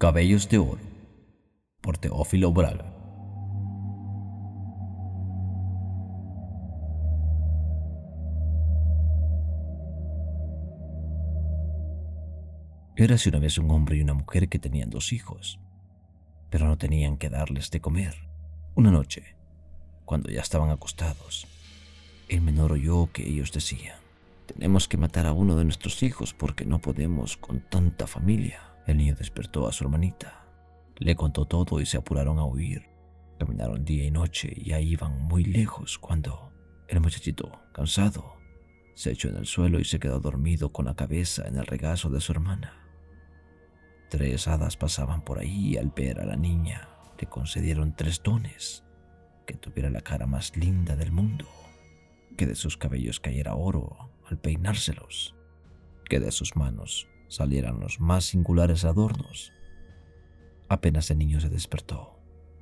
Cabellos de Oro por Teófilo Braga. Érase una vez un hombre y una mujer que tenían dos hijos, pero no tenían que darles de comer. Una noche, cuando ya estaban acostados, el menor oyó que ellos decían, tenemos que matar a uno de nuestros hijos porque no podemos con tanta familia. El niño despertó a su hermanita, le contó todo y se apuraron a huir. Caminaron día y noche y ya iban muy lejos cuando el muchachito, cansado, se echó en el suelo y se quedó dormido con la cabeza en el regazo de su hermana. Tres hadas pasaban por ahí y al ver a la niña le concedieron tres dones, que tuviera la cara más linda del mundo, que de sus cabellos cayera oro al peinárselos, que de sus manos salieran los más singulares adornos. Apenas el niño se despertó,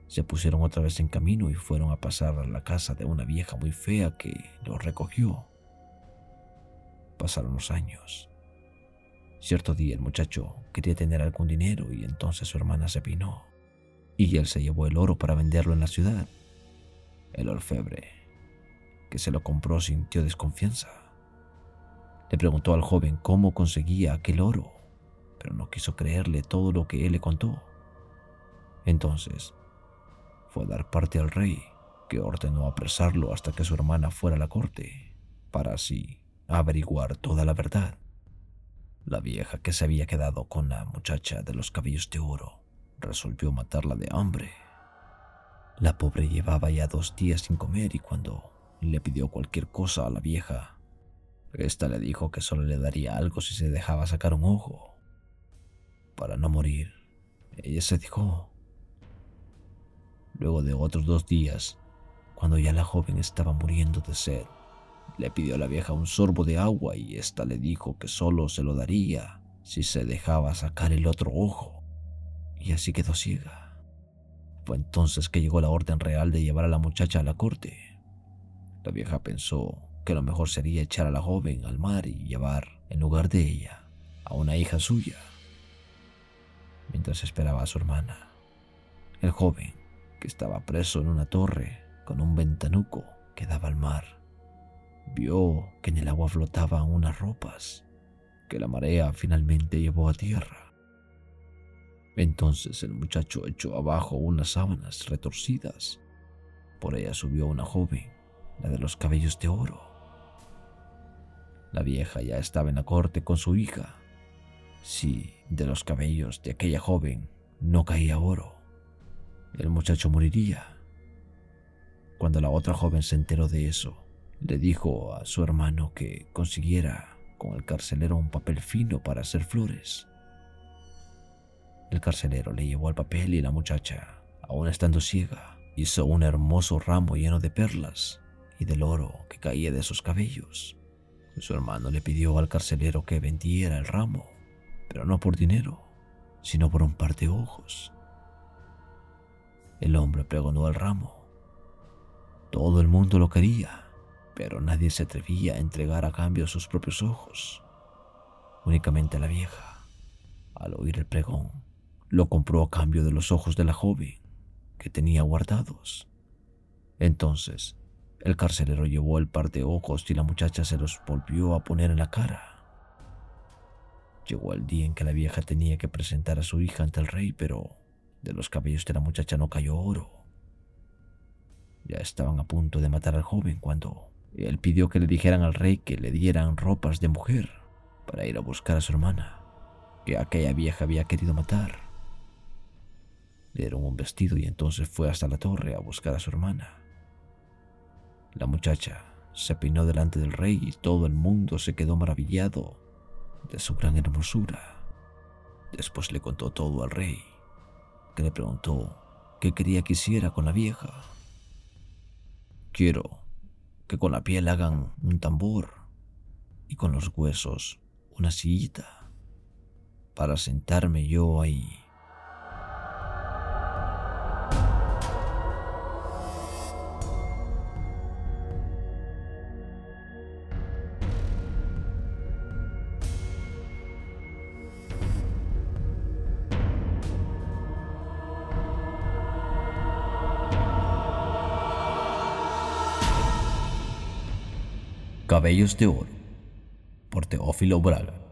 se pusieron otra vez en camino y fueron a pasar a la casa de una vieja muy fea que los recogió. Pasaron los años. Cierto día el muchacho quería tener algún dinero y entonces su hermana se peinó y él se llevó el oro para venderlo en la ciudad. El orfebre, que se lo compró, sintió desconfianza le preguntó al joven cómo conseguía aquel oro, pero no quiso creerle todo lo que él le contó. Entonces, fue a dar parte al rey, que ordenó apresarlo hasta que su hermana fuera a la corte, para así averiguar toda la verdad. La vieja que se había quedado con la muchacha de los cabellos de oro resolvió matarla de hambre. La pobre llevaba ya dos días sin comer y cuando le pidió cualquier cosa a la vieja, esta le dijo que solo le daría algo si se dejaba sacar un ojo. Para no morir, ella se dijo. Luego de otros dos días, cuando ya la joven estaba muriendo de sed, le pidió a la vieja un sorbo de agua y ésta le dijo que solo se lo daría si se dejaba sacar el otro ojo. Y así quedó ciega. Fue entonces que llegó la orden real de llevar a la muchacha a la corte. La vieja pensó que lo mejor sería echar a la joven al mar y llevar, en lugar de ella, a una hija suya. Mientras esperaba a su hermana, el joven, que estaba preso en una torre con un ventanuco que daba al mar, vio que en el agua flotaban unas ropas que la marea finalmente llevó a tierra. Entonces el muchacho echó abajo unas sábanas retorcidas. Por ella subió una joven, la de los cabellos de oro. La vieja ya estaba en la corte con su hija. Si de los cabellos de aquella joven no caía oro, el muchacho moriría. Cuando la otra joven se enteró de eso, le dijo a su hermano que consiguiera con el carcelero un papel fino para hacer flores. El carcelero le llevó el papel y la muchacha, aún estando ciega, hizo un hermoso ramo lleno de perlas y del oro que caía de sus cabellos. Su hermano le pidió al carcelero que vendiera el ramo, pero no por dinero, sino por un par de ojos. El hombre pregonó el ramo. Todo el mundo lo quería, pero nadie se atrevía a entregar a cambio sus propios ojos. Únicamente la vieja, al oír el pregón, lo compró a cambio de los ojos de la joven que tenía guardados. Entonces, el carcelero llevó el par de ojos y la muchacha se los volvió a poner en la cara. Llegó el día en que la vieja tenía que presentar a su hija ante el rey, pero de los cabellos de la muchacha no cayó oro. Ya estaban a punto de matar al joven cuando él pidió que le dijeran al rey que le dieran ropas de mujer para ir a buscar a su hermana, que aquella vieja había querido matar. Le dieron un vestido y entonces fue hasta la torre a buscar a su hermana. La muchacha se peinó delante del rey y todo el mundo se quedó maravillado de su gran hermosura. Después le contó todo al rey, que le preguntó qué quería que hiciera con la vieja. Quiero que con la piel hagan un tambor y con los huesos una sillita para sentarme yo ahí Cabellos de Oro por Teófilo Braga.